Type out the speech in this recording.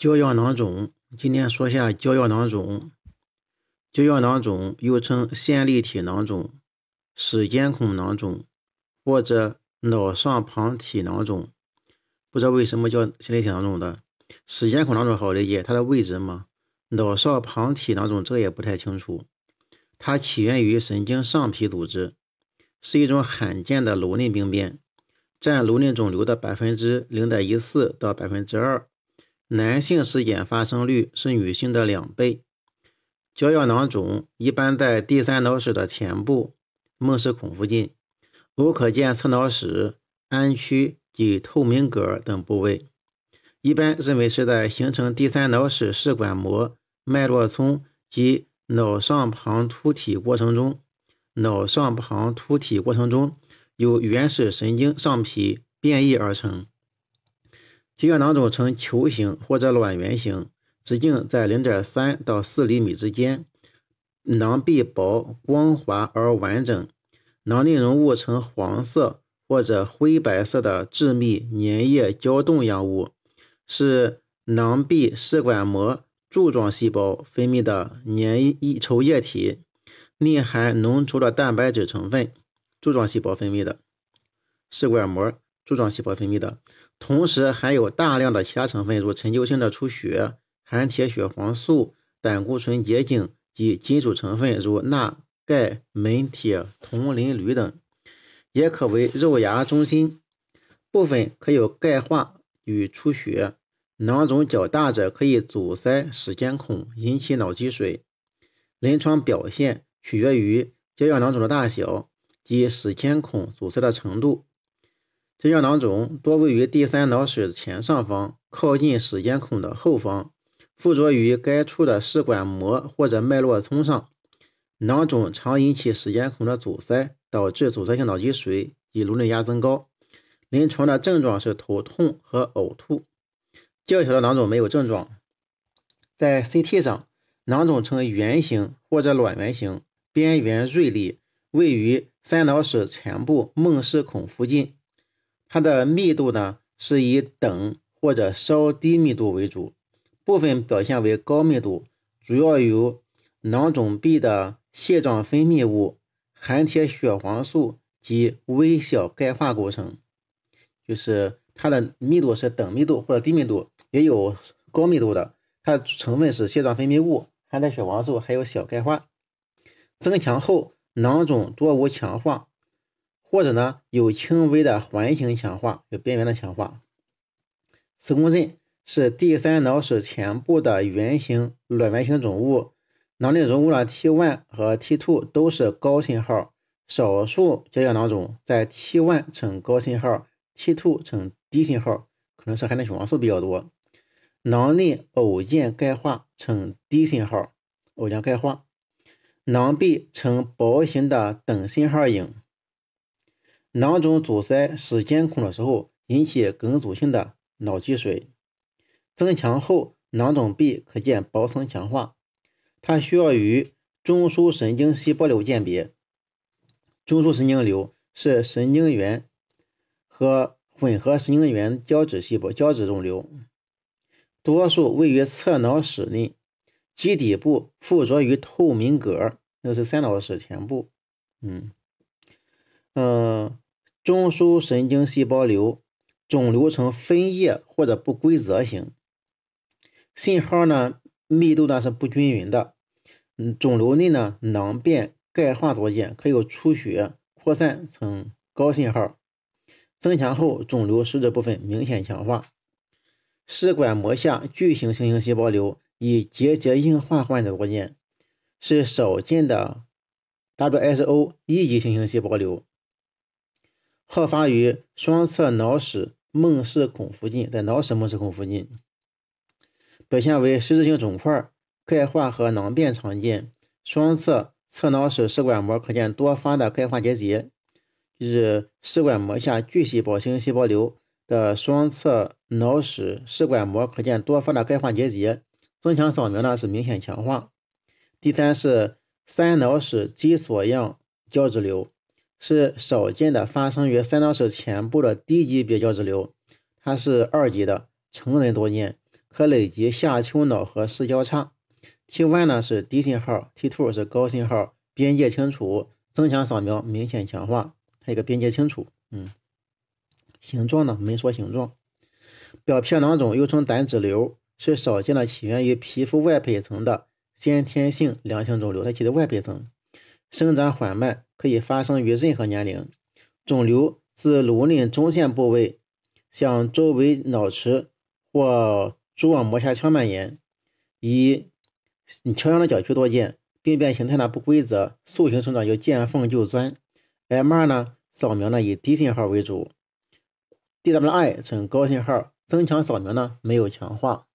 胶样囊肿，今天说下胶样囊肿。胶样囊肿又称线粒体囊肿、室间孔囊肿或者脑上旁体囊肿。不知道为什么叫线粒体囊肿的？室间孔囊肿好理解，它的位置嘛。脑上旁体囊肿这个也不太清楚。它起源于神经上皮组织，是一种罕见的颅内病变，占颅内肿瘤的百分之零点一四到百分之二。男性事件发生率是女性的两倍。胶样囊肿一般在第三脑室的前部梦室孔附近，偶可见侧脑室、安区及透明革等部位。一般认为是在形成第三脑室视管膜、脉络丛及脑上旁突体过程中，脑上旁突体过程中有原始神经上皮变异而成。胶样囊肿呈球形或者卵圆形，直径在零点三到四厘米之间，囊壁薄、光滑而完整，囊内容物呈黄色或者灰白色的致密粘液胶冻样物，是囊壁试管膜柱状细胞分泌的粘稠液体，内含浓稠的蛋白质成分。柱状细胞分泌的试管膜柱状细胞分泌的。同时含有大量的其他成分，如陈旧性的出血、含铁血黄素、胆固醇结晶及金属成分，如钠、钙、镁、铁、铜、磷、铝等，也可为肉芽中心。部分可有钙化与出血。囊肿较大者可以阻塞室间孔，引起脑积水。临床表现取决于胶样囊肿的大小及室间孔阻塞的程度。胶样囊肿多位于第三脑室前上方，靠近室间孔的后方，附着于该处的视管膜或者脉络丛上。囊肿常引起室间孔的阻塞，导致阻塞性脑积水及颅内压增高。临床的症状是头痛和呕吐。较小的囊肿没有症状。在 CT 上，囊肿呈圆形或者卵圆形，边缘锐利，位于三脑室前部梦室孔附近。它的密度呢是以等或者稍低密度为主，部分表现为高密度，主要由囊肿壁的蟹状分泌物、含铁血黄素及微小钙化构成。就是它的密度是等密度或者低密度，也有高密度的。它的成分是蟹状分泌物、含铁血黄素，还有小钙化。增强后，囊肿多无强化。或者呢，有轻微的环形强化，有边缘的强化。磁共振是第三脑室前部的圆形卵圆形肿物，囊内容物呢 T1 和 T2 都是高信号，少数胶样囊肿在 T1 呈高信号，T2 呈低信号，可能是含铁血黄素比较多。囊内偶见钙化，呈低信号，偶见钙化。囊壁呈薄型的等信号影。囊肿阻塞室间孔的时候，引起梗阻性的脑积水。增强后，囊肿壁可见薄层强化。它需要与中枢神经细胞瘤鉴别。中枢神经瘤是神经元和混合神经元胶质细胞胶质肿瘤，多数位于侧脑室内，基底部附着于透明革，那是三脑室前部。嗯。嗯，中枢神经细胞瘤肿瘤呈分叶或者不规则型，信号呢密度呢是不均匀的。嗯，肿瘤内呢囊变钙化多见，可有出血、扩散呈高信号。增强后，肿瘤实质部分明显强化。试管膜下巨型星形细胞瘤以结节硬化患者多见，是少见的 WSO 一级星形细胞瘤。好发于双侧脑室梦室孔附近，在脑室梦室孔附近，表现为实质性肿块，钙化和囊变常见。双侧侧脑室视管膜可见多发的钙化结节，就是视管膜下巨细胞型细胞瘤的双侧脑室视管膜可见多发的钙化结节。增强扫描呢是明显强化。第三是三脑室基锁样胶质瘤。是少见的发生于三脑室前部的低级别胶质瘤，它是二级的，成人多见，可累及下丘脑和视交叉。T1 呢是低信号，T2 是高信号，边界清楚，增强扫描明显强化，它一个边界清楚。嗯，形状呢没说形状。表皮囊肿又称胆脂瘤，是少见的起源于皮肤外胚层的先天性良性肿瘤，它起在外胚层，生长缓慢，可以发生于任何年龄。肿瘤自颅内中线部位向周围脑池或蛛网膜下腔蔓延，以桥样的角区多见，病变形态呢不规则，塑形生长，有见缝就钻。MR 呢扫描呢以低信号为主，DWI 呈高信号，增强扫描呢没有强化。